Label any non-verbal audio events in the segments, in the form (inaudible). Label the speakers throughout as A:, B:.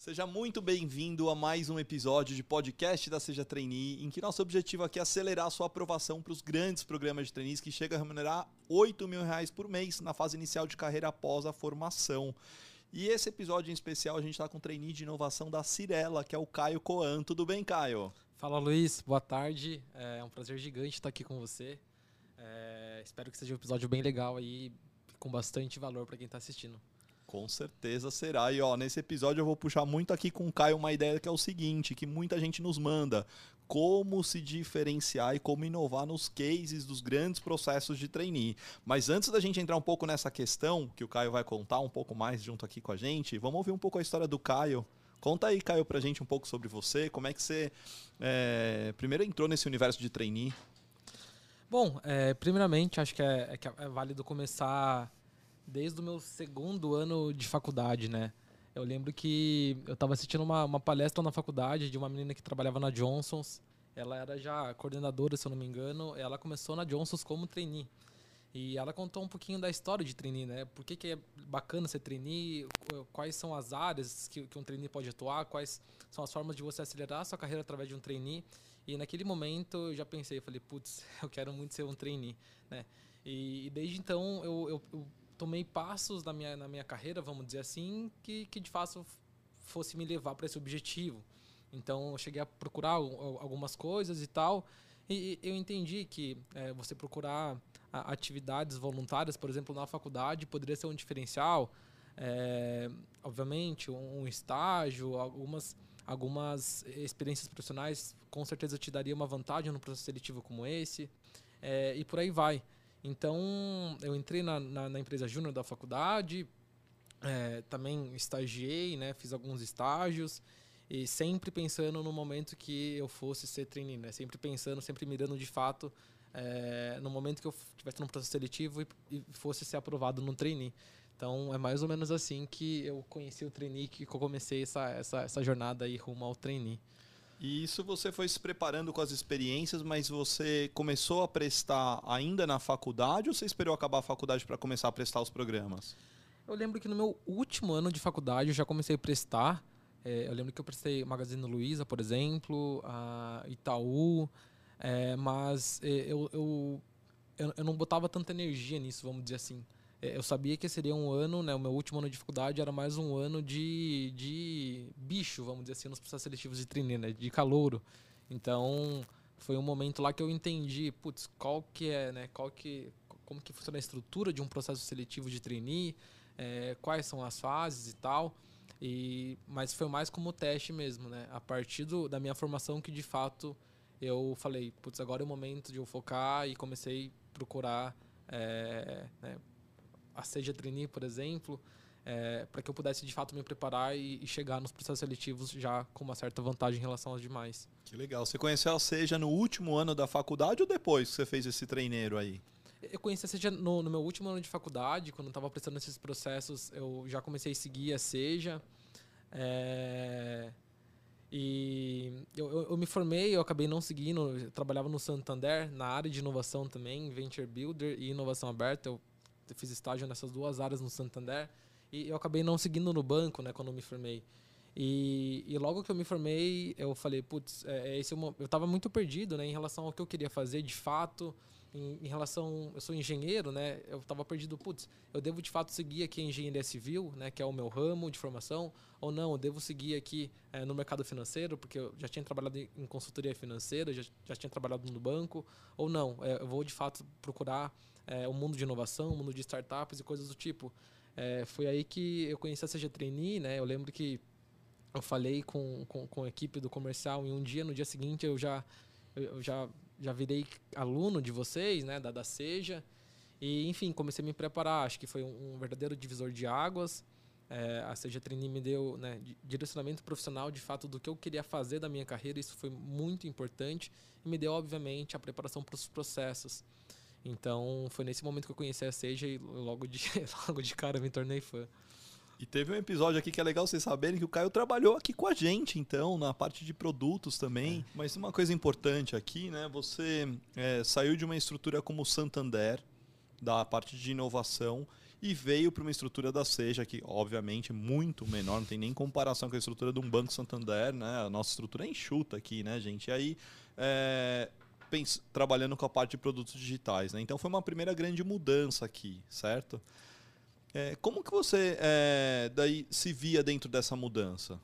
A: Seja muito bem-vindo a mais um episódio de podcast da Seja Trainee, em que nosso objetivo aqui é acelerar a sua aprovação para os grandes programas de trainees que chegam a remunerar 8 mil reais por mês na fase inicial de carreira após a formação. E esse episódio em especial a gente está com o trainee de inovação da Cirela, que é o Caio Coan. Tudo bem, Caio?
B: Fala, Luiz. Boa tarde. É um prazer gigante estar aqui com você. É, espero que seja um episódio bem legal aí, com bastante valor para quem está assistindo.
A: Com certeza será. E ó, nesse episódio eu vou puxar muito aqui com o Caio uma ideia que é o seguinte, que muita gente nos manda. Como se diferenciar e como inovar nos cases dos grandes processos de trainee. Mas antes da gente entrar um pouco nessa questão, que o Caio vai contar um pouco mais junto aqui com a gente, vamos ouvir um pouco a história do Caio. Conta aí, Caio, pra gente um pouco sobre você. Como é que você é, primeiro entrou nesse universo de trainee?
B: Bom, é, primeiramente, acho que é, é, é válido começar desde o meu segundo ano de faculdade, né? Eu lembro que eu estava assistindo uma, uma palestra na faculdade de uma menina que trabalhava na Johnson's. Ela era já coordenadora, se eu não me engano. Ela começou na Johnson's como trainee. E ela contou um pouquinho da história de trainee, né? Por que, que é bacana ser trainee, quais são as áreas que, que um trainee pode atuar, quais são as formas de você acelerar a sua carreira através de um trainee. E naquele momento eu já pensei, falei, putz, (laughs) eu quero muito ser um trainee, né? E, e desde então eu, eu, eu tomei passos na minha, na minha carreira, vamos dizer assim, que, que de fato fosse me levar para esse objetivo. Então, eu cheguei a procurar algumas coisas e tal, e eu entendi que é, você procurar atividades voluntárias, por exemplo, na faculdade, poderia ser um diferencial. É, obviamente, um, estágio, algumas, algumas experiências profissionais com certeza te daria uma vantagem no processo seletivo como esse, é, e por aí vai. Então, eu entrei na, na, na empresa júnior da faculdade, é, também estagiei, né, fiz alguns estágios, e sempre pensando no momento que eu fosse ser trainee, né, sempre pensando, sempre mirando de fato é, no momento que eu estivesse no processo seletivo e, e, fosse ser aprovado no trainee. Então, é mais ou menos assim que eu conheci o trainee, que eu comecei essa, essa, essa jornada aí rumo ao trainee.
A: E isso você foi se preparando com as experiências, mas você começou a prestar ainda na faculdade ou você esperou acabar a faculdade para começar a prestar os programas?
B: Eu lembro que no meu último ano de faculdade eu já comecei a prestar. É, eu lembro que eu prestei Magazine Luiza, por exemplo, a Itaú, é, mas é, eu, eu, eu, eu não botava tanta energia nisso, vamos dizer assim. É, eu sabia que seria um ano, né, o meu último ano de dificuldade era mais um ano de, de bicho, vamos dizer assim, nos processos seletivos de trainee, né, de calouro. Então, foi um momento lá que eu entendi, putz, qual que é, né, qual que, como que funciona a estrutura de um processo seletivo de trainee, é, quais são as fases e tal. E, mas foi mais como teste mesmo, né? A partir do, da minha formação que de fato eu falei, putz, agora é o momento de eu focar e comecei a procurar é, né, a Seja Trainee, por exemplo, é, para que eu pudesse de fato me preparar e, e, chegar nos processos seletivos já com uma certa vantagem em relação aos demais.
A: Que legal. Você conheceu a Seja no último ano da faculdade ou depois que você fez esse treineiro aí?
B: Eu conheci a Seja no, no meu último ano de faculdade, quando eu estava prestando esses processos, eu já comecei a seguir a Seja. É... E eu, eu, eu, me formei, eu acabei não seguindo, eu trabalhava no Santander, na área de inovação também, Venture Builder e inovação aberta. Eu fiz estágio nessas duas áreas no Santander e eu acabei não seguindo no banco, né, quando eu me formei. E, e logo que eu me formei, eu falei, putz, é, é esse é uma... eu estava muito perdido, né, em relação ao que eu queria fazer de fato, em, em relação, eu sou engenheiro, né, eu estava perdido, putz, eu devo de fato seguir aqui a engenharia civil, né, que é o meu ramo de formação, ou não, eu devo seguir aqui é, no mercado financeiro, porque eu já tinha trabalhado em consultoria financeira, já, já tinha trabalhado no banco, ou não, é, eu vou de fato procurar é, o mundo de inovação, o mundo de startups e coisas do tipo. É, foi aí que eu conheci a CG Trainee, né? Eu lembro que eu falei com, com, com a equipe do comercial e um dia, no dia seguinte, eu já, eu já, já virei aluno de vocês, né? Da, da Seja. E, enfim, comecei a me preparar. Acho que foi um, um verdadeiro divisor de águas. É, a Seja Trainee me deu né, direcionamento profissional, de fato, do que eu queria fazer da minha carreira. Isso foi muito importante. E me deu, obviamente, a preparação para os processos. Então foi nesse momento que eu conheci a Seja e logo de, (laughs) logo de cara me tornei fã.
A: E teve um episódio aqui que é legal vocês saberem que o Caio trabalhou aqui com a gente, então, na parte de produtos também. É. Mas uma coisa importante aqui, né? Você é, saiu de uma estrutura como o Santander, da parte de inovação, e veio para uma estrutura da Seja, que obviamente é muito menor, não tem nem comparação com a estrutura de um Banco Santander, né? A nossa estrutura é enxuta aqui, né, gente? E aí, é, trabalhando com a parte de produtos digitais, né? Então foi uma primeira grande mudança aqui, certo? É, como que você é, daí se via dentro dessa mudança?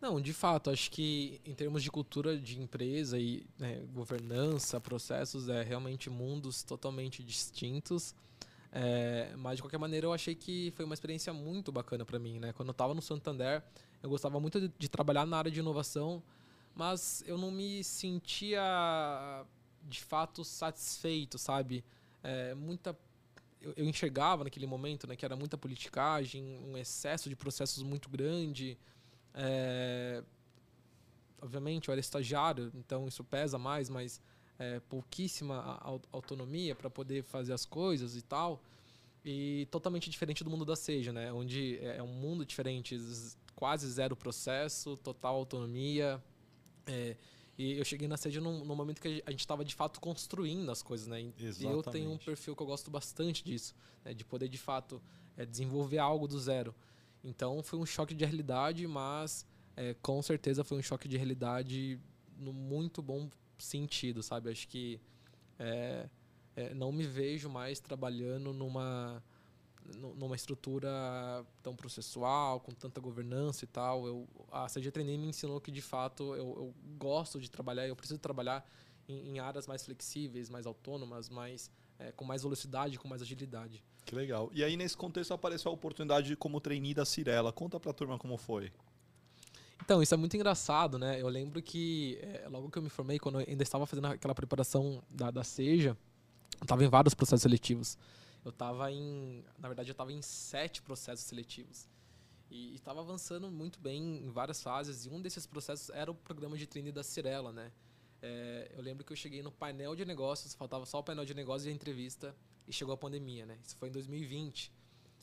B: Não, de fato, acho que em termos de cultura de empresa e né, governança, processos, é realmente mundos totalmente distintos. É, mas de qualquer maneira, eu achei que foi uma experiência muito bacana para mim, né? Quando eu estava no Santander, eu gostava muito de, de, trabalhar na área de inovação, mas eu não me sentia de fato satisfeito, sabe? É, muita eu, eu enxergava naquele momento, né, que era muita politicagem, um excesso de processos muito grande. É, obviamente, eu era estagiário, então isso pesa mais, mas é, pouquíssima autonomia para poder fazer as coisas e tal. E totalmente diferente do mundo da Seja, né? Onde é, é um mundo diferente, quase zero processo, total autonomia. É, e eu cheguei na Seja num, num momento que a gente estava de fato construindo as coisas, né? Exatamente. E eu tenho um perfil que eu gosto bastante disso, né? de poder de fato é, desenvolver algo do zero. Então foi um choque de realidade, mas é, com certeza foi um choque de realidade no muito bom sentido, sabe? Acho que é, é, não me vejo mais trabalhando numa numa estrutura tão processual, com tanta governança e tal. Eu, a CG Training me ensinou que, de fato, eu, eu gosto de trabalhar, eu preciso trabalhar em, em áreas mais flexíveis, mais autônomas, mais, é, com mais velocidade, com mais agilidade.
A: Que legal. E aí, nesse contexto, apareceu a oportunidade como trainee da Cirela. Conta para a turma como foi.
B: Então, isso é muito engraçado, né? Eu lembro que é, logo que eu me formei, quando eu ainda estava fazendo aquela preparação da, da SEJA, eu estava em vários processos seletivos. Eu estava em... Na verdade, eu estava em sete processos seletivos. E estava avançando muito bem em várias fases. E um desses processos era o programa de trainee da Cirela, né? É, eu lembro que eu cheguei no painel de negócios, faltava só o painel de negócios e a entrevista e chegou a pandemia, né? Isso foi em 2020.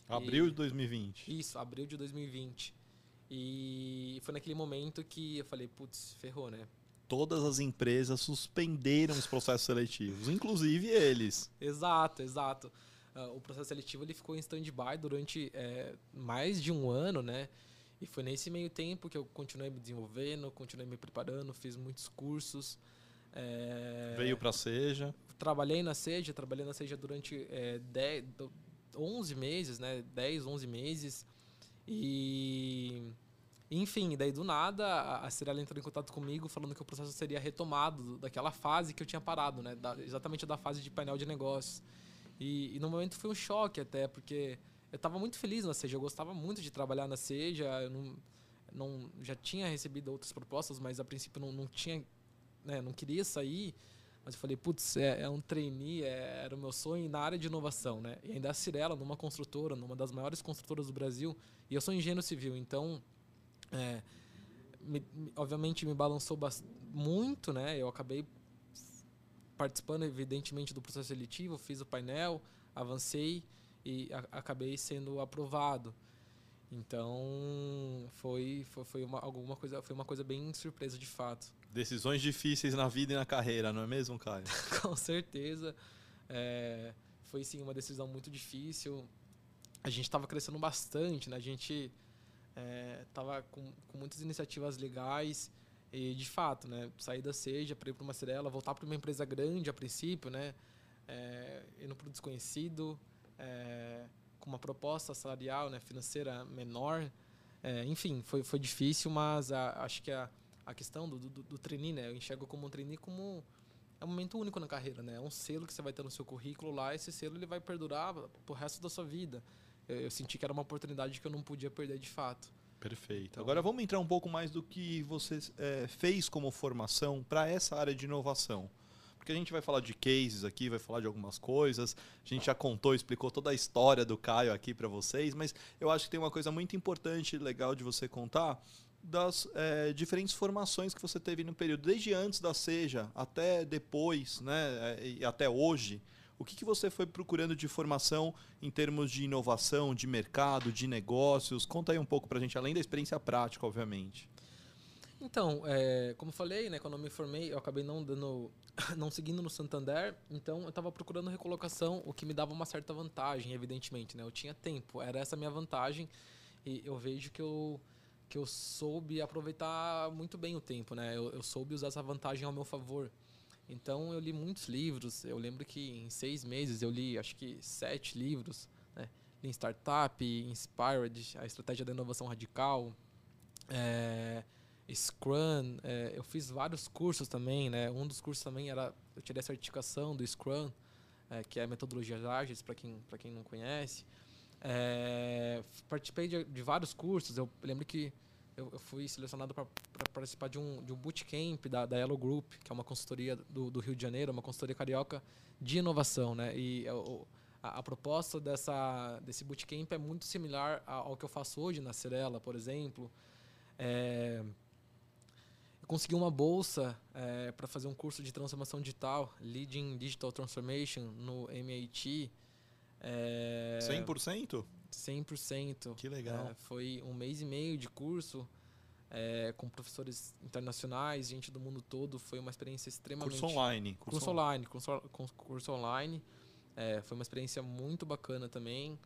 A: Abril e, de 2020.
B: Isso, abril de 2020. E foi naquele momento que eu falei, putz, ferrou, né?
A: Todas as empresas suspenderam os processos seletivos, inclusive eles.
B: Exato, exato. Uh, o processo seletivo ele ficou em stand-by durante é, mais de um ano, né? E foi nesse meio tempo que eu continuei me desenvolvendo, continuei me preparando, fiz muitos cursos.
A: É... Veio para a Seja?
B: Trabalhei na Seja, trabalhei na Seja durante é, 10, 11 meses, né? 10, 11 meses. E enfim, daí do nada a Cirela entrou em contato comigo falando que o processo seria retomado daquela fase que eu tinha parado, né? Da, exatamente da fase de painel de negócios. E, e, no momento foi um choque até, porque eu estava muito feliz na Seja, eu gostava muito de trabalhar na Seja, eu não, não já tinha recebido outras propostas, mas a princípio não, não tinha né, não queria sair, mas eu falei, putz, é, é um trainee, é, era o meu sonho na área de inovação, né? E ainda a Cirela, numa construtora, numa das maiores construtoras do Brasil, e eu sou engenheiro civil, então, é, me, obviamente me balançou muito, né? Eu acabei participando, evidentemente, do processo seletivo, fiz o painel, avancei e a, acabei sendo aprovado. Então foi foi, foi uma alguma coisa foi uma coisa bem surpresa de fato.
A: Decisões difíceis na vida e na carreira, não é mesmo, Caio? (laughs)
B: Com certeza. É, foi sim uma decisão muito difícil. A gente estava crescendo bastante, né? A gente estava é, com, com muitas iniciativas legais e, de fato, né? Sair da Seja para ir para uma Cirela, voltar para uma empresa grande a princípio, né? É, indo para o desconhecido, é, com uma proposta salarial, né? Financeira menor. É, enfim, foi, foi difícil, mas a, acho que a, a questão do, do, do trainee, né? Eu enxergo como um trainee como é um momento único na carreira, né? É um selo que você vai ter no seu currículo lá, esse selo ele vai perdurar pro resto da sua vida. Eu, eu senti que era uma oportunidade que eu não podia perder de fato.
A: Perfeito. Agora vamos entrar um pouco mais do que você é, fez como formação para essa área de inovação. Porque a gente vai falar de cases aqui, vai falar de algumas coisas. A gente já contou, explicou toda a história do Caio aqui para vocês, mas eu acho que tem uma coisa muito importante e legal de você contar, das é, diferentes formações que você teve no período, desde antes da Seja até depois, né, é, e até hoje. O que, que você foi procurando de formação em termos de inovação, de mercado, de negócios? Conta aí um pouco para a gente, além da experiência prática, obviamente.
B: Então, é, como falei, né, quando eu me formei, eu acabei não dando, (coughs) não seguindo no Santander, então eu estava procurando recolocação, o que me dava uma certa vantagem, evidentemente, né? Eu tinha tempo, era essa a minha vantagem, e eu vejo que eu que eu soube aproveitar muito bem o tempo, né? Eu, eu soube usar essa vantagem ao meu favor. Então eu li muitos livros. Eu lembro que em seis meses eu li, acho que sete livros, né? Li Startup, Inspired, a estratégia da inovação radical. É, Scrum, é, eu fiz vários cursos também, né? Um dos cursos também era, eu tirei a certificação do Scrum, é, que é a metodologia ágeis para quem para quem não conhece. Participei de, de, vários cursos. Eu lembro que eu, eu fui selecionado para participar de um, de um bootcamp da, da Yellow Group, que é uma consultoria do, do Rio de Janeiro, uma consultoria carioca de inovação, né? E eu, a, a, proposta dessa, desse bootcamp é muito similar ao que eu faço hoje na Cirela, por exemplo. É, consegui uma bolsa é, para fazer um curso de transformação digital, Leading Digital Transformation, no MIT.
A: É, 100%?
B: 100%.
A: Que legal.
B: É, foi um mês e meio de curso é, com professores internacionais, gente do mundo todo. Foi uma experiência extremamente...
A: Curso online.
B: Curso, curso online. Curso, curso online. É, foi uma experiência muito bacana também.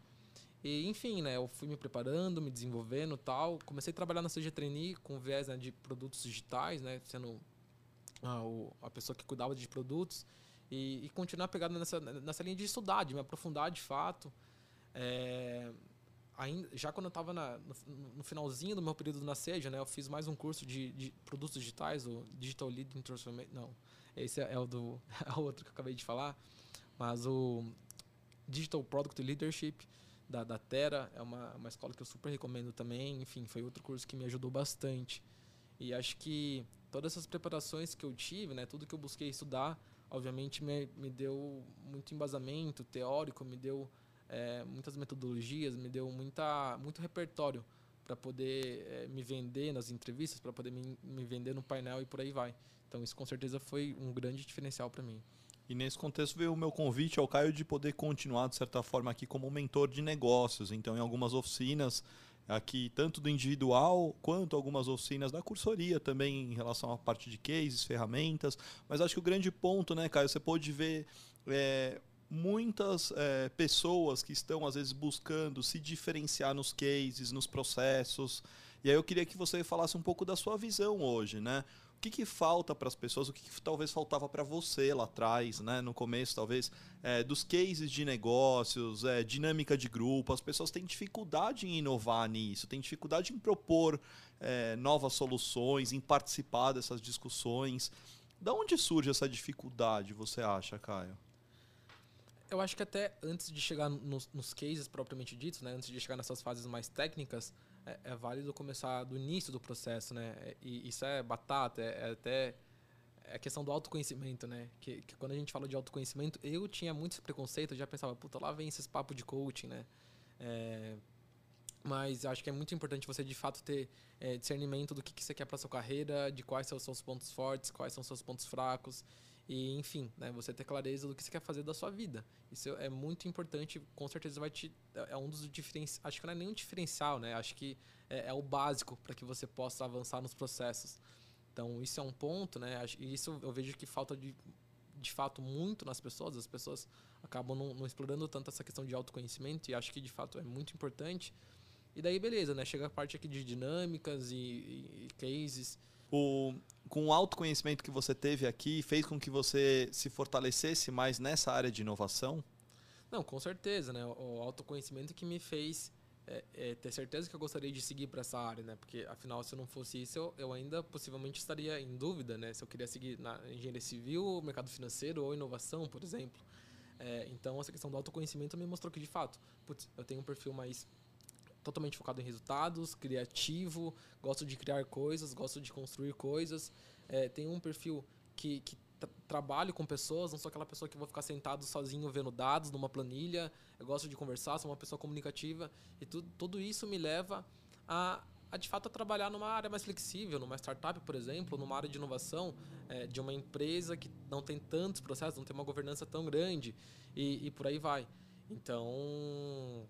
B: E, enfim, né, eu fui me preparando, me desenvolvendo tal. Comecei a trabalhar na CG Trainee com viés né, de produtos digitais, né, sendo a, o, a pessoa que cuidava de produtos. E, e, continuar pegado nessa, nessa linha de estudar, de me aprofundar de fato. É, ainda, já quando eu estava no, no, finalzinho do meu período na Seja, né, eu fiz mais um curso de, de produtos digitais, o Digital Leading Transformation. Não, esse é, é o do (laughs) é o outro que eu acabei de falar. Mas o Digital Product Leadership da, da Terra. É uma, uma escola que eu super recomendo também. Enfim, foi outro curso que me ajudou bastante. E acho que todas essas preparações que eu tive, né, tudo que eu busquei estudar, obviamente me, me deu muito embasamento teórico, me deu é, muitas metodologias, me deu muita, muito repertório para poder é, me vender nas entrevistas, para poder me, me vender no painel e por aí vai. Então isso com certeza foi um grande diferencial para mim.
A: E nesse contexto veio o meu convite ao Caio de poder continuar, de certa forma, aqui como mentor de negócios. Então, em algumas oficinas, aqui, tanto do individual quanto algumas oficinas da cursoria também, em relação à parte de cases, ferramentas. Mas acho que o grande ponto, né, Caio, você pode ver. É, muitas é, pessoas que estão às vezes buscando se diferenciar nos cases, nos processos. E aí eu queria que você falasse um pouco da sua visão hoje, né? o que, que falta para as pessoas, o que, que talvez faltava para você lá atrás, né? no começo, talvez, é, dos cases de negócios, é, dinâmica de grupo. As pessoas têm dificuldade em inovar nisso, têm dificuldade em propor é, novas soluções, em participar dessas discussões. Da onde surge essa dificuldade, você acha, Caio?
B: Eu acho que até antes de chegar nos, nos cases propriamente ditos, né, antes de chegar nessas fases mais técnicas, é, é, válido começar do início do processo, né? E isso é batata, é, é até é a questão do autoconhecimento, né? Que, que, quando a gente fala de autoconhecimento, eu tinha muito preconceito, eu já pensava, puta, lá vem esses papos de coaching, né? É, mas acho que é muito importante você de fato ter é, discernimento do que, que você quer para sua carreira, de quais são os seus pontos fortes, quais são os seus pontos fracos e enfim, né, você ter clareza do que você quer fazer da sua vida. Isso é muito importante, com certeza vai te é um dos diferenciais, acho que não é nenhum diferencial, né? Acho que é, é o básico para que você possa avançar nos processos. Então, isso é um ponto, né? E isso eu vejo que falta de de fato muito nas pessoas, as pessoas acabam não, não explorando tanto essa questão de autoconhecimento e acho que de fato é muito importante. E daí beleza, né? Chega a parte aqui de dinâmicas e, e, e cases
A: o, com o autoconhecimento que você teve aqui, fez com que você se fortalecesse mais nessa área de inovação?
B: Não, com certeza, né? O autoconhecimento que me fez é, é, ter certeza que eu gostaria de seguir para essa área, né? Porque afinal, se eu não fosse isso, eu, eu, ainda possivelmente estaria em dúvida, né? Se eu queria seguir na engenharia civil, mercado financeiro ou inovação, por exemplo. É, então, essa questão do autoconhecimento me mostrou que, de fato, putz, eu tenho um perfil mais totalmente focado em resultados, criativo, gosto de criar coisas, gosto de construir coisas. É, tenho um perfil que, que trabalho com pessoas, não sou aquela pessoa que vou ficar sentado sozinho vendo dados numa planilha. Eu gosto de conversar, sou uma pessoa comunicativa. E tu, tudo isso me leva a, a, de fato, a trabalhar numa área mais flexível, numa startup, por exemplo, numa área de inovação é, de uma empresa que não tem tantos processos, não tem uma governança tão grande e, e por aí vai. Então,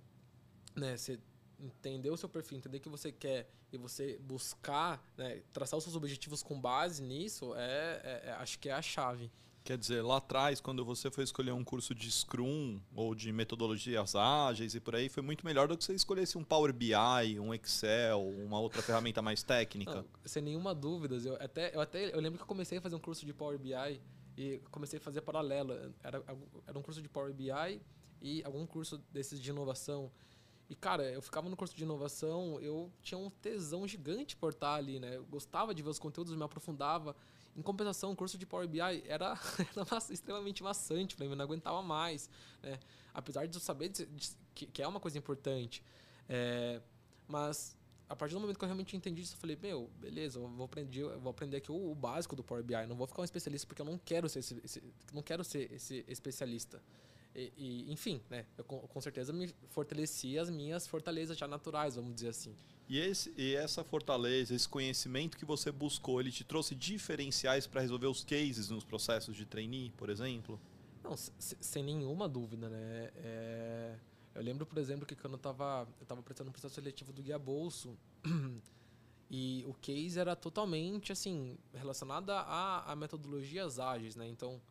B: né, você entender o seu perfil, entender o que você quer e você buscar, né, traçar os seus objetivos com base nisso, é, é, é, acho que é a chave.
A: Quer dizer, lá atrás, quando você foi escolher um curso de Scrum ou de metodologias ágeis e por aí, foi muito melhor do que você escolhesse um Power BI, um Excel, uma outra ferramenta mais técnica. Não,
B: sem nenhuma dúvida. Eu até, eu até eu lembro que eu comecei a fazer um curso de Power BI e comecei a fazer paralelo. Era, era um curso de Power BI e algum curso desses de inovação. E, cara, eu ficava no curso de inovação, eu tinha um tesão gigante por estar ali, né? Eu gostava de ver os conteúdos, me aprofundava. Em compensação, o curso de Power BI era, (laughs) era extremamente maçante para mim, eu não aguentava mais. Né? Apesar de eu saber de, de, que, que, é uma coisa importante. É, mas a partir do momento que eu realmente entendi isso, eu falei, meu, beleza, eu vou aprender, eu vou aprender aqui o, o básico do Power BI. Não vou ficar um especialista porque eu não quero ser esse, esse não quero ser esse especialista. E, e, enfim, né? Eu com, certeza me fortaleci as minhas fortalezas já naturais, vamos dizer assim.
A: E, esse, e essa fortaleza, esse conhecimento que você buscou, ele te trouxe diferenciais para resolver os cases nos processos de trainee, por exemplo?
B: Não, sem nenhuma dúvida, né? É, eu lembro, por exemplo, que quando eu estava eu tava prestando um processo seletivo do Guia Bolso, (clears throat) e o case era totalmente, assim, relacionado a, a metodologias ágeis, né? Então,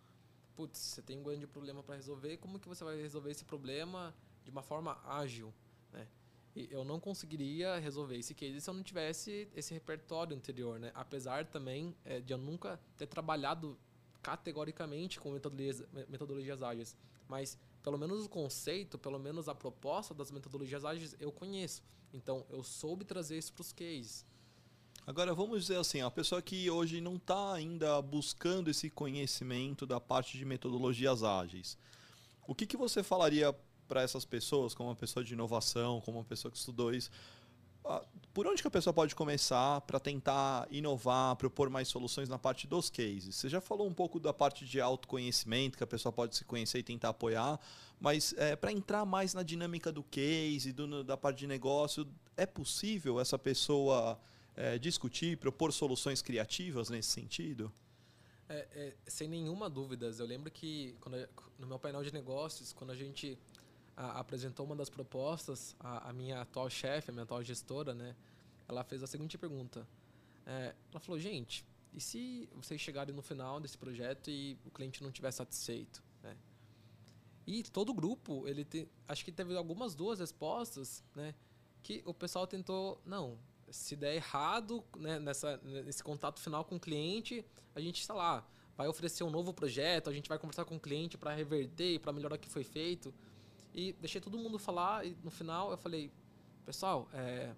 B: putz, você tem um grande problema para resolver, como que você vai resolver esse problema de uma forma ágil, né? eu não conseguiria resolver esse case se eu não tivesse esse repertório anterior, né? Apesar também é, de eu nunca ter trabalhado categoricamente com metodologias, metodologias ágeis, mas pelo menos o conceito, pelo menos a proposta das metodologias ágeis eu conheço. Então eu soube trazer isso para os cases.
A: Agora vamos dizer assim, a pessoa que hoje não está ainda buscando esse conhecimento da parte de metodologias ágeis, o que, que você falaria para essas pessoas, como uma pessoa de inovação, como uma pessoa que estudou isso, por onde que a pessoa pode começar para tentar inovar, propor mais soluções na parte dos cases? Você já falou um pouco da parte de autoconhecimento, que a pessoa pode se conhecer e tentar apoiar, mas é, para entrar mais na dinâmica do case, do, da parte de negócio, é possível essa pessoa é, discutir, propor soluções criativas nesse sentido?
B: É, é, sem nenhuma dúvida. Eu lembro que quando, no meu painel de negócios, quando a gente a, apresentou uma das propostas, a, a minha atual chefe, a minha atual gestora, né, ela fez a seguinte pergunta. É, ela falou, gente, e se vocês chegarem no final desse projeto e o cliente não estiver satisfeito? Né? E todo o grupo, ele te, acho que teve algumas duas respostas, né, que o pessoal tentou, não, se der errado né, nessa, nesse contato final com o cliente, a gente, sei lá, vai oferecer um novo projeto, a gente vai conversar com o cliente para reverter, para melhorar o que foi feito. E deixei todo mundo falar e no final eu falei, pessoal, é,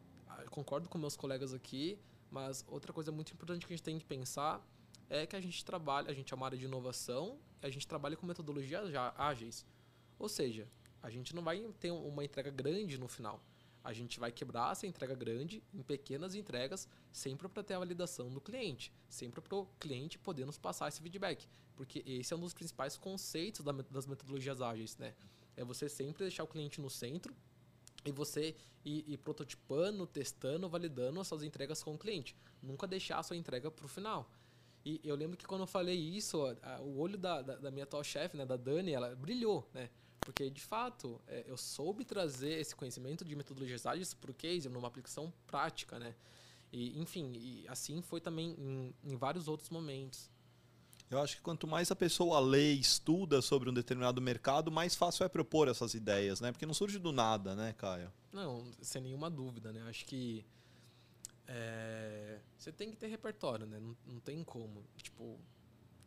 B: concordo com meus colegas aqui, mas outra coisa muito importante que a gente tem que pensar é que a gente trabalha, a gente é uma área de inovação, a gente trabalha com metodologias ágeis. Ou seja, a gente não vai ter uma entrega grande no final. A gente vai quebrar essa entrega grande em pequenas entregas, sempre para ter a validação do cliente, sempre para o cliente poder nos passar esse feedback, porque esse é um dos principais conceitos das metodologias ágeis, né? É você sempre deixar o cliente no centro e você ir, ir prototipando, testando, validando as suas entregas com o cliente. Nunca deixar a sua entrega para o final. E eu lembro que quando eu falei isso, o olho da, da, da minha atual chefe, né, da Dani, ela brilhou, né? Porque, de fato, é, eu soube trazer esse conhecimento de metodologias ágeis para o case numa aplicação prática, né? E, enfim, e assim foi também em, em vários outros momentos.
A: Eu acho que quanto mais a pessoa lê e estuda sobre um determinado mercado, mais fácil é propor essas ideias, né? Porque não surge do nada, né, Caio?
B: Não, sem nenhuma dúvida, né? Acho que é, você tem que ter repertório, né? Não, não tem como. Tipo,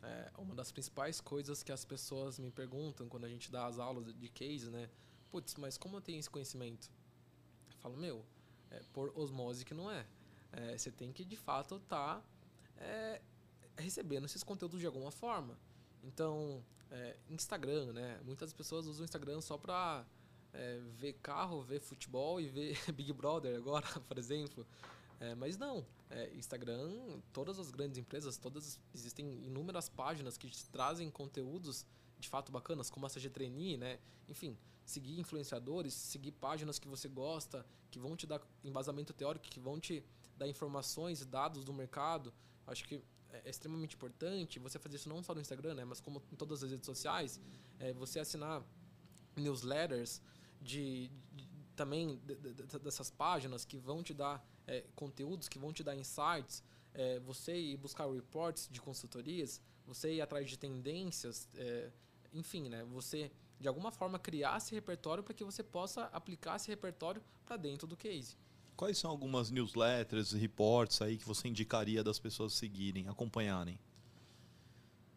B: é, uma das principais coisas que as pessoas me perguntam quando a gente dá as aulas de case, né? Putz, mas como eu tenho esse conhecimento? Eu falo, meu, é por osmose que não é. é você tem que, de fato, estar tá, é, recebendo esses conteúdos de alguma forma. Então, é, Instagram, né? Muitas pessoas usam o Instagram só para é, ver carro, ver futebol e ver (laughs) Big Brother agora, (laughs) por exemplo. É, mas não, é, Instagram, todas as grandes empresas, todas existem inúmeras páginas que te trazem conteúdos de fato bacanas, como a CG Trainee, né? Enfim, seguir influenciadores, seguir páginas que você gosta, que vão te dar embasamento teórico, que vão te dar informações, dados do mercado. Acho que é, é extremamente importante você fazer isso não só no Instagram, né, mas como em todas as redes sociais, é, você assinar newsletters de, de também dessas páginas que vão te dar é, conteúdos, que vão te dar insights, é, você ir buscar reports de consultorias, você ir atrás de tendências, é, enfim, né? Você de alguma forma criar esse repertório para que você possa aplicar esse repertório para dentro do case.
A: Quais são algumas newsletters, reports aí que você indicaria das pessoas seguirem, acompanharem?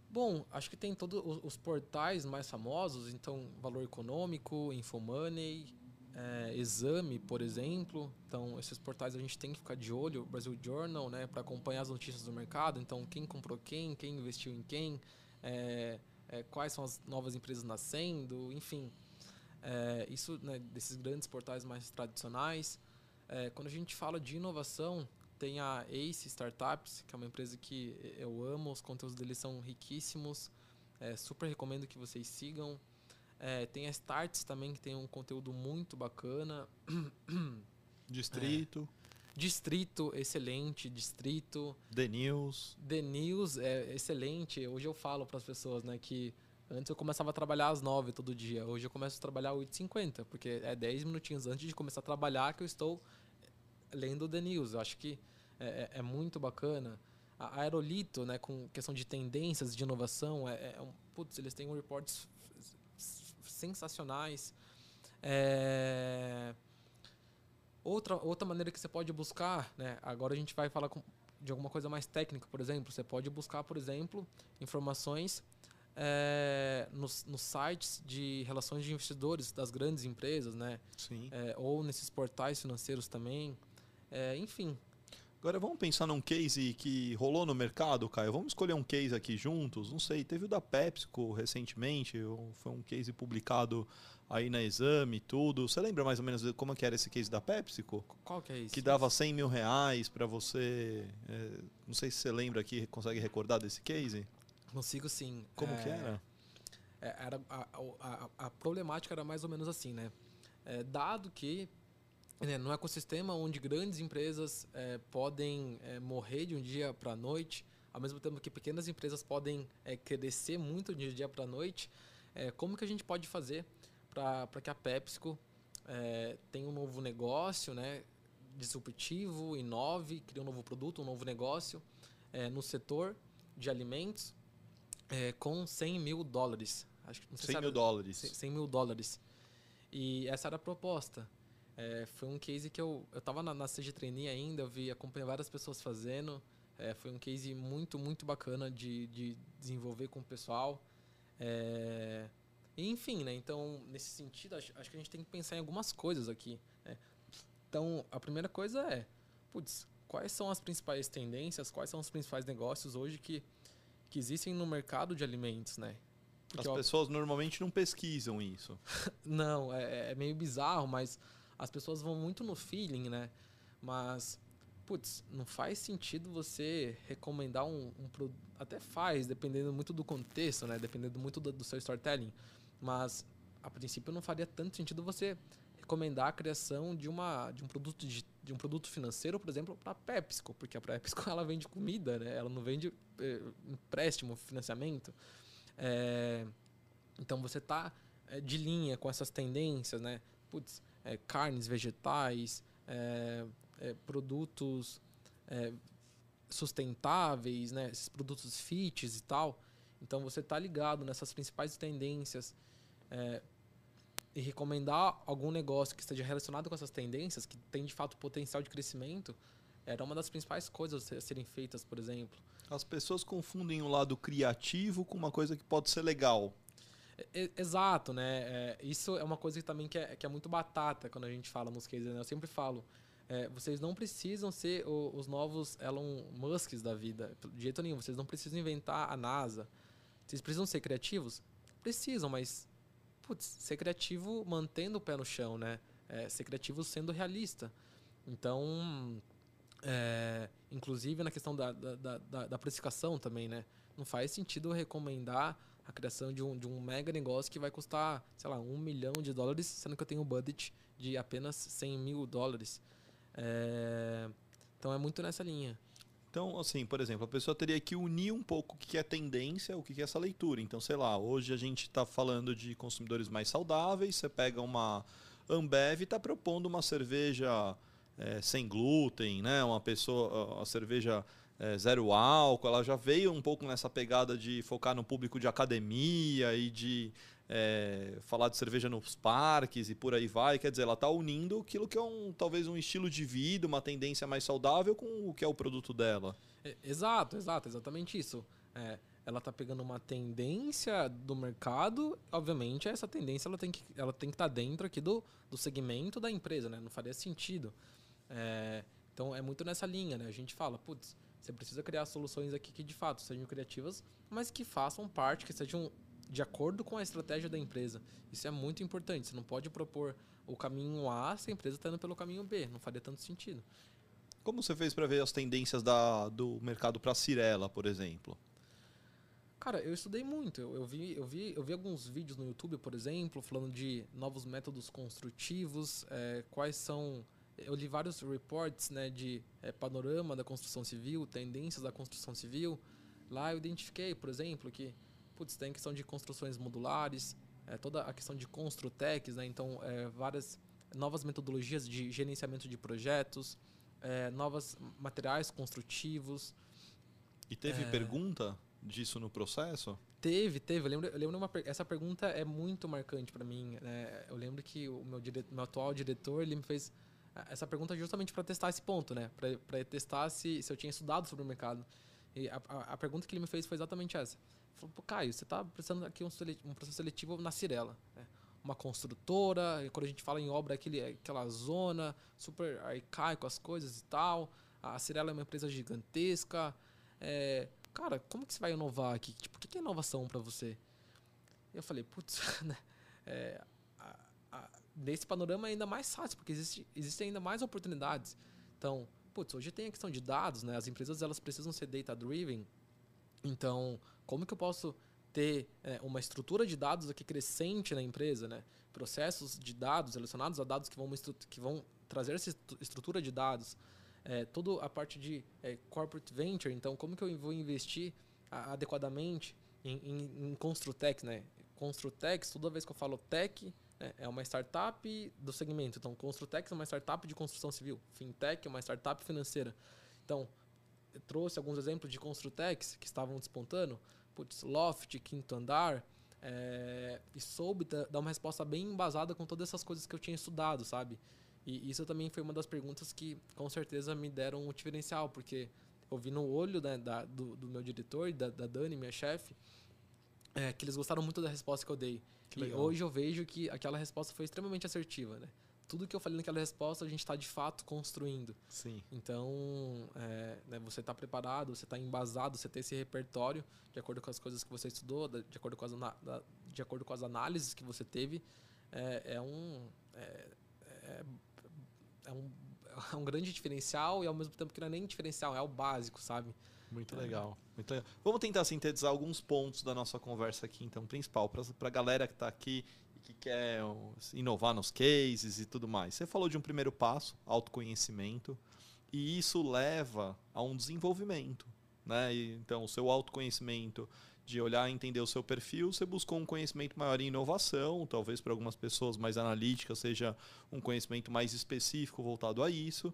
B: Bom, acho que tem todos os portais mais famosos, então Valor Econômico, Infomoney, é, Exame, por exemplo. Então, esses portais a gente tem que ficar de olho, Brasil Journal, né, para acompanhar as notícias do mercado. Então, quem comprou quem, quem investiu em quem, é, é, quais são as novas empresas nascendo, enfim. É, isso né, desses grandes portais mais tradicionais. É, quando a gente fala de inovação, tem a Ace Startups, que é uma empresa que eu amo, os conteúdos deles são riquíssimos. É, super recomendo que vocês sigam. É, tem a Starts também, que tem um conteúdo muito bacana. (coughs)
A: Distrito.
B: É, Distrito, excelente. Distrito.
A: The News.
B: The News é excelente. Hoje eu falo para as pessoas né, que antes eu começava a trabalhar às 9 todo dia. Hoje eu começo a trabalhar às 8h50, porque é 10 minutinhos antes de começar a trabalhar que eu estou lendo The News. Eu acho que é, é, é, muito bacana. A Aerolito, né, com questão de tendências de inovação, é, é um, putz, eles têm um reports sensacionais. É... Outra, outra maneira que você pode buscar, né? agora a gente vai falar com, de alguma coisa mais técnica, por exemplo. Você pode buscar, por exemplo, informações é, nos, nos, sites de relações de investidores das grandes empresas, né?
A: Sim.
B: É, ou nesses portais financeiros também. É, enfim,
A: Agora vamos pensar num case que rolou no mercado, Caio. Vamos escolher um case aqui juntos. Não sei, teve o da PepsiCo recentemente, foi um case publicado aí na exame e tudo. Você lembra mais ou menos como que era esse case da PepsiCo?
B: Qual que é isso?
A: Que dava 100 mil reais para você. É, não sei se você lembra aqui, consegue recordar desse case?
B: Consigo sim.
A: Como é, que era?
B: É, era a, a, a, problemática era mais ou menos assim, né? É, dado que né, num ecossistema onde grandes empresas é, podem é, morrer de um dia para a noite, ao mesmo tempo que pequenas empresas podem é, crescer muito de um dia para a noite, como que a gente pode fazer para que a PepsiCo tenha um novo negócio, né, disruptivo, inove, crie um novo produto, um novo negócio no setor de alimentos com 100 mil dólares.
A: Acho que, 100 mil dólares.
B: 100 mil dólares. E essa era a proposta. É, foi um case que eu eu estava na, na CG Trainee ainda, eu vi acompanhei várias pessoas fazendo. É, foi um case muito muito bacana de, de desenvolver com o pessoal. É, enfim, né? Então nesse sentido acho, acho que a gente tem que pensar em algumas coisas aqui. Né? Então a primeira coisa é, putz, quais são as principais tendências, quais são os principais negócios hoje que que existem no mercado de alimentos, né?
A: Porque, As pessoas ó, normalmente não pesquisam isso. (laughs)
B: não, é, é meio bizarro, mas as pessoas vão muito no feeling, né? Mas, putz, não faz sentido você recomendar um, um produto. Até faz, dependendo muito do contexto, né? Dependendo muito do, do seu storytelling. Mas, a princípio, não faria tanto sentido você recomendar a criação de, uma, de, um, produto de, de um produto financeiro, por exemplo, para a PepsiCo, porque a PepsiCo (laughs) ela vende comida, né? ela não vende é, empréstimo, financiamento. É, então você está é, de linha com essas tendências, né? Putz, é, carnes, vegetais, é, é, produtos é, sustentáveis, né? esses produtos fits e tal. Então você está ligado nessas principais tendências é, e recomendar algum negócio que esteja relacionado com essas tendências, que tem de fato potencial de crescimento, era uma das principais coisas a serem feitas, por exemplo.
A: As pessoas confundem o lado criativo com uma coisa que pode ser legal.
B: Exato, né? É, isso é uma coisa que também que é, que é muito batata quando a gente fala cases. Né? Eu sempre falo, é, vocês não precisam ser o, os novos Elon Musks da vida, de jeito nenhum. Vocês não precisam inventar a NASA. Vocês precisam ser criativos? Precisam, mas putz, ser criativo mantendo o pé no chão, né? É, ser criativo sendo realista. Então, é, inclusive na questão da, da, da, da precificação também, né? Não faz sentido recomendar a criação de um, de um mega negócio que vai custar, sei lá, um milhão de dólares, sendo que eu tenho um budget de apenas 100 mil dólares. É... Então é muito nessa linha.
A: Então, assim, por exemplo, a pessoa teria que unir um pouco o que é tendência, o que é essa leitura. Então, sei lá, hoje a gente está falando de consumidores mais saudáveis, você pega uma, Ambev está propondo uma cerveja é, sem glúten, né? Uma pessoa, a cerveja é, zero álcool, ela já veio um pouco nessa pegada de focar no público de academia e de é, falar de cerveja nos parques e por aí vai. Quer dizer, ela está unindo aquilo que é um talvez um estilo de vida, uma tendência mais saudável com o que é o produto dela.
B: É, exato, exato, exatamente isso. É, ela está pegando uma tendência do mercado, obviamente essa tendência ela tem que ela tem que estar tá dentro aqui do, do segmento da empresa, né? Não faria sentido. É, então é muito nessa linha, né? A gente fala, putz, você precisa criar soluções aqui que de fato sejam criativas, mas que façam parte, que sejam de acordo com a estratégia da empresa. Isso é muito importante. Você não pode propor o caminho A se a empresa está indo pelo caminho B. Não faria tanto sentido.
A: Como você fez para ver as tendências da, do mercado para Cirela, por exemplo?
B: Cara, eu estudei muito. Eu, eu, vi, eu, vi, eu vi alguns vídeos no YouTube, por exemplo, falando de novos métodos construtivos, é, quais são. Eu li vários reports né, de é, panorama da construção civil, tendências da construção civil. Lá eu identifiquei, por exemplo, que putz, tem questão de construções modulares, é, toda a questão de construtex, né, então é, várias novas metodologias de gerenciamento de projetos, novos materiais construtivos.
A: E teve pergunta? disso no processo?
B: Teve, teve. Eu lembro, eu lembro uma, essa pergunta é muito marcante para mim. Né? Eu lembro que o meu, dire, meu atual diretor ele me fez essa pergunta justamente para testar esse ponto, né? Para testar se, se eu tinha estudado sobre o mercado. E a, a, a, pergunta que ele me fez foi exatamente essa. Ele falou, Pô, Caio, você está precisando aqui um, um processo seletivo na Cirela. Né? Uma construtora, quando a gente fala em obra, aquele, aquela zona super arcaico, as coisas e tal. A Cirela é uma empresa gigantesca. É, cara, como que você vai inovar aqui? Tipo, o que é inovação para você? Eu falei, putz, (laughs) né? É, a, a, nesse panorama é ainda mais fácil, porque existe, existem ainda mais oportunidades. Então, putz, hoje tem a questão de dados, né? As empresas elas precisam ser data-driven. Então, como que eu posso ter é, uma estrutura de dados aqui crescente na empresa, né? Processos de dados relacionados a dados que vão, que vão trazer essa estrutura de dados é, toda a parte de é, corporate venture, então como que eu vou investir adequadamente em, em, em Construtex, né? Construtex, toda vez que eu falo tech, é, é uma startup do segmento. Então, Construtex é uma startup de construção civil. Fintech é uma startup financeira. Então, eu trouxe alguns exemplos de Construtex que estavam despontando. Putz, Loft, Quinto Andar. É, e soube dar uma resposta bem embasada com todas essas coisas que eu tinha estudado, sabe? E isso também foi uma das perguntas que com certeza me deram um diferencial, porque eu vi no olho né, da, do, do, meu diretor, da, da Dani, minha chefe, é, que eles gostaram muito da resposta que eu dei. Que e legal. hoje eu vejo que aquela resposta foi extremamente assertiva, né? Tudo que eu falei naquela resposta a gente está de fato construindo.
A: Sim.
B: Então, é, né, você está preparado, você está embasado, você tem esse repertório de acordo com as coisas que você estudou, de acordo com as, de acordo com as análises que você teve. É, é um é, é é um, é um grande diferencial e ao mesmo tempo que não é nem diferencial, é o básico, sabe?
A: Muito é. legal, muito legal. Vamos tentar sintetizar alguns pontos da nossa conversa aqui, então, principal, para a galera que está aqui e que quer inovar nos cases e tudo mais. Você falou de um primeiro passo, autoconhecimento, e isso leva a um desenvolvimento. Né? E, então, o seu autoconhecimento de olhar e entender o seu perfil, você buscou um conhecimento maior em inovação, talvez para algumas pessoas mais analíticas seja um conhecimento mais específico voltado a isso.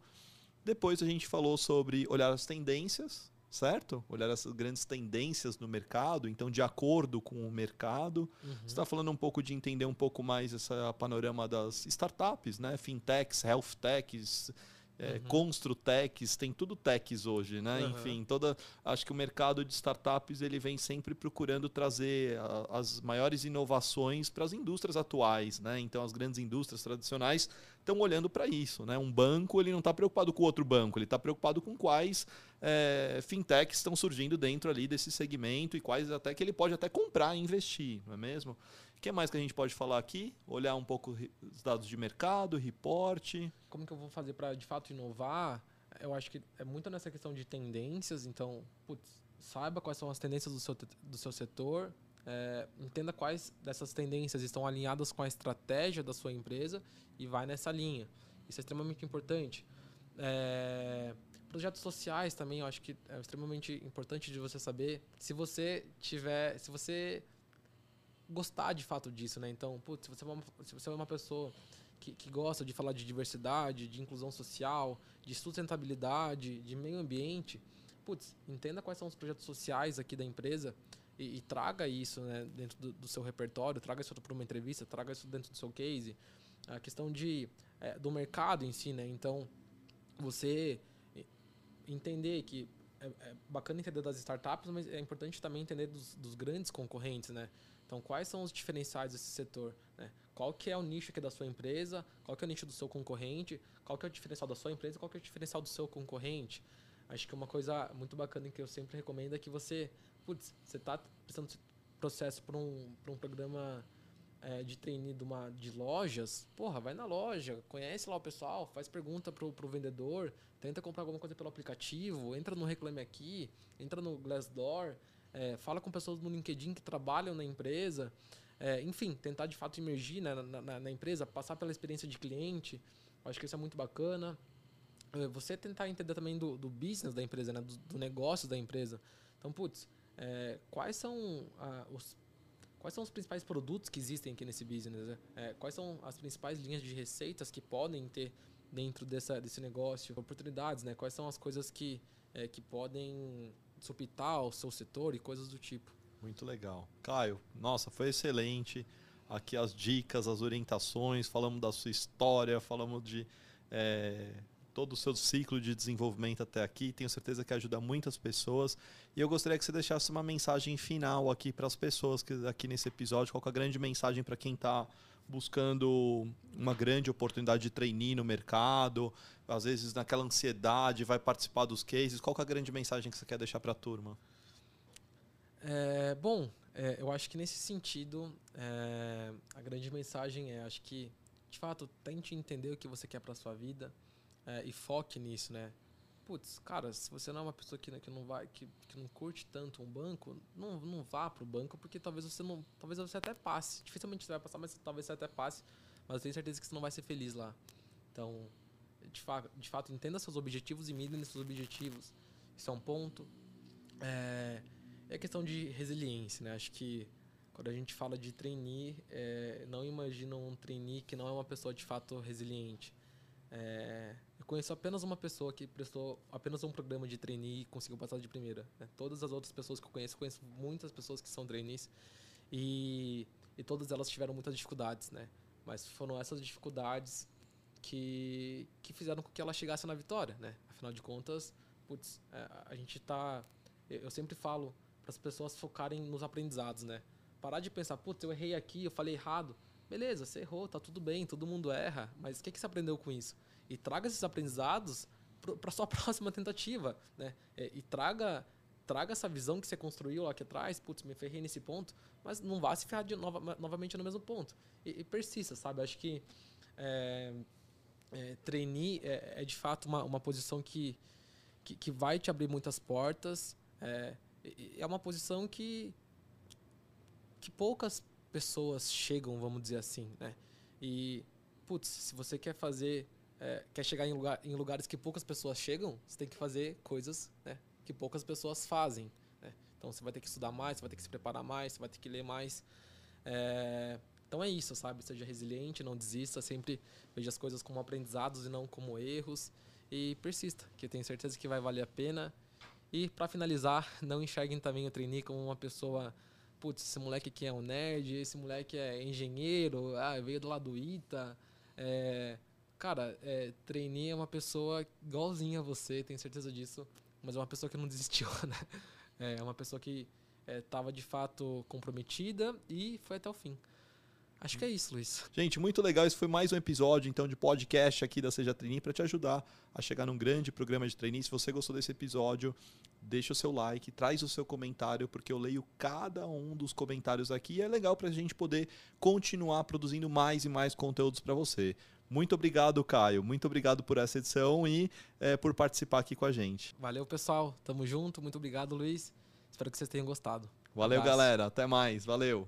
A: Depois a gente falou sobre olhar as tendências, certo? Olhar as grandes tendências no mercado, então de acordo com o mercado. Uhum. Você está falando um pouco de entender um pouco mais esse panorama das startups, né? Fintechs, health techs, é, uhum. Construtex, tem tudo techs hoje, né? Uhum. Enfim, toda, acho que o mercado de startups ele vem sempre procurando trazer a, as maiores inovações para as indústrias atuais, né? Então as grandes indústrias tradicionais estão olhando para isso, né? Um banco ele não está preocupado com outro banco, ele está preocupado com quais é, fintechs estão surgindo dentro ali desse segmento e quais até que ele pode até comprar e investir, não é mesmo? O que mais que a gente pode falar aqui? Olhar um pouco os dados de mercado, reporte.
B: Como que eu vou fazer para de fato inovar? Eu acho que é muito nessa questão de tendências. Então, putz, saiba quais são as tendências do seu, do seu setor, é, entenda quais dessas tendências estão alinhadas com a estratégia da sua empresa e vai nessa linha. Isso é extremamente importante. É, projetos sociais também, eu acho que é extremamente importante de você saber. Se você tiver, se você gostar de fato disso, né? Então, putz, se você é uma, se você é uma pessoa que, que gosta de falar de diversidade, de inclusão social, de sustentabilidade, de meio ambiente, putz, entenda quais são os projetos sociais aqui da empresa e, e traga isso né, dentro do, do, seu repertório, traga isso para uma entrevista, traga isso dentro do seu case. A questão de, é, do mercado em si, né? Então, você entender que é, é, bacana entender das startups, mas é importante também entender dos, dos, grandes concorrentes, né? Então, quais são os diferenciais desse setor? Né? Qual que é o nicho aqui da sua empresa? Qual que é o nicho do seu concorrente? Qual que é o diferencial da sua empresa? Qual que é o diferencial do seu concorrente? Acho que uma coisa muito bacana que eu sempre recomendo é que você, putz, você está precisando de processo para um, um programa é, de trainee de, uma, de lojas, porra, vai na loja, conhece lá o pessoal, faz pergunta pro, pro vendedor, tenta comprar alguma coisa pelo aplicativo, entra no Reclame Aqui, entra no Glassdoor, é, fala com pessoas no LinkedIn que trabalham na empresa, é, enfim, tentar de fato emergir na, na, na, empresa, passar pela experiência de cliente, acho que isso é muito bacana. É, você tentar entender também do, do business da empresa, né, do, do negócio da empresa. Então, putz, é, quais são ah, os quais são os principais produtos que existem aqui nesse business? Né? É, quais são as principais linhas de receitas que podem ter dentro dessa, desse negócio? Oportunidades, né? Quais são as coisas que, é, que podem supitar o seu setor e coisas do tipo?
A: Muito legal. Caio, nossa, foi excelente. Aqui as dicas, as orientações, falamos da sua história, falamos de é, todo o seu ciclo de desenvolvimento até aqui. Tenho certeza que ajuda muitas pessoas. E eu gostaria que você deixasse uma mensagem final aqui para as pessoas que aqui nesse episódio. Qual é a grande mensagem para quem está buscando uma grande oportunidade de trainee no mercado, às vezes naquela ansiedade, vai participar dos cases. Qual é a grande mensagem que você quer deixar para a turma?
B: É, bom, é, eu acho que nesse sentido, é, a grande mensagem é, acho que, de fato, tente entender o que você quer para sua vida é, e foque nisso, né? Putz, cara, se você não é uma pessoa que, né, que não vai, que, que não curte tanto um banco, não, não vá pro banco, porque talvez você não. Talvez você até passe. Dificilmente você vai passar, mas talvez você até passe. Mas eu tenho certeza que você não vai ser feliz lá. Então, de, fa de fato, entenda seus objetivos e mida nesses objetivos. Isso é um ponto. É, é questão de resiliência, né? Acho que quando a gente fala de trainee, é, não imagina um trainee que não é uma pessoa de fato resiliente. É, eu conheço apenas uma pessoa que prestou apenas um programa de trainee e conseguiu passar de primeira. Né? Todas as outras pessoas que eu conheço, conheço muitas pessoas que são trainees e, e todas elas tiveram muitas dificuldades, né? Mas foram essas dificuldades que, que fizeram com que ela chegasse na vitória, né? Afinal de contas, putz, é, a gente tá... Eu sempre falo para as pessoas focarem nos aprendizados, né? Parar de pensar, putz, eu errei aqui, eu falei errado. Beleza, você errou, tá tudo bem, todo mundo erra, mas o que, que você aprendeu com isso? E traga esses aprendizados para sua (laughs) próxima tentativa, né? É, e traga traga essa visão que você construiu lá aqui atrás, putz, me ferrei nesse ponto, mas não vá se ferrar de nova, novamente no mesmo ponto. E, e persista, sabe? Acho que é, é, trainee é, é, de fato uma, uma posição que, que, que, vai te abrir muitas portas. É, é uma posição que, que poucas pessoas chegam, vamos dizer assim, né? E, putz, se você quer fazer, é, quer chegar em, lugar, em lugares que poucas pessoas chegam, você tem que fazer coisas né, que poucas pessoas fazem. Né? Então você vai ter que estudar mais, você vai ter que se preparar mais, você vai ter que ler mais. É, então é isso, sabe? Seja resiliente, não desista, sempre veja as coisas como aprendizados e não como erros. E persista, que eu tenho certeza que vai valer a pena. E para finalizar, (laughs) não enxerguem também o trainee como uma pessoa putz, esse moleque aqui é um nerd, esse moleque é engenheiro, ah, veio do lado do ITA. É, cara, é, trainee é uma pessoa igualzinha a você, tenho certeza disso, mas é uma pessoa que não (laughs) desistiu, né? É uma pessoa que estava é, de fato comprometida e foi até o fim. Acho que é isso, Luiz.
A: Gente, muito legal. Esse foi mais um episódio então de podcast aqui da Seja Trainee para te ajudar a chegar num grande programa de trainee. Se você gostou desse episódio, deixa o seu like, traz o seu comentário, porque eu leio cada um dos comentários aqui e é legal para a gente poder continuar produzindo mais e mais conteúdos para você. Muito obrigado, Caio. Muito obrigado por essa edição e é, por participar aqui com a gente.
B: Valeu, pessoal. Tamo junto. Muito obrigado, Luiz. Espero que vocês tenham gostado.
A: Valeu, galera. Até mais. Valeu.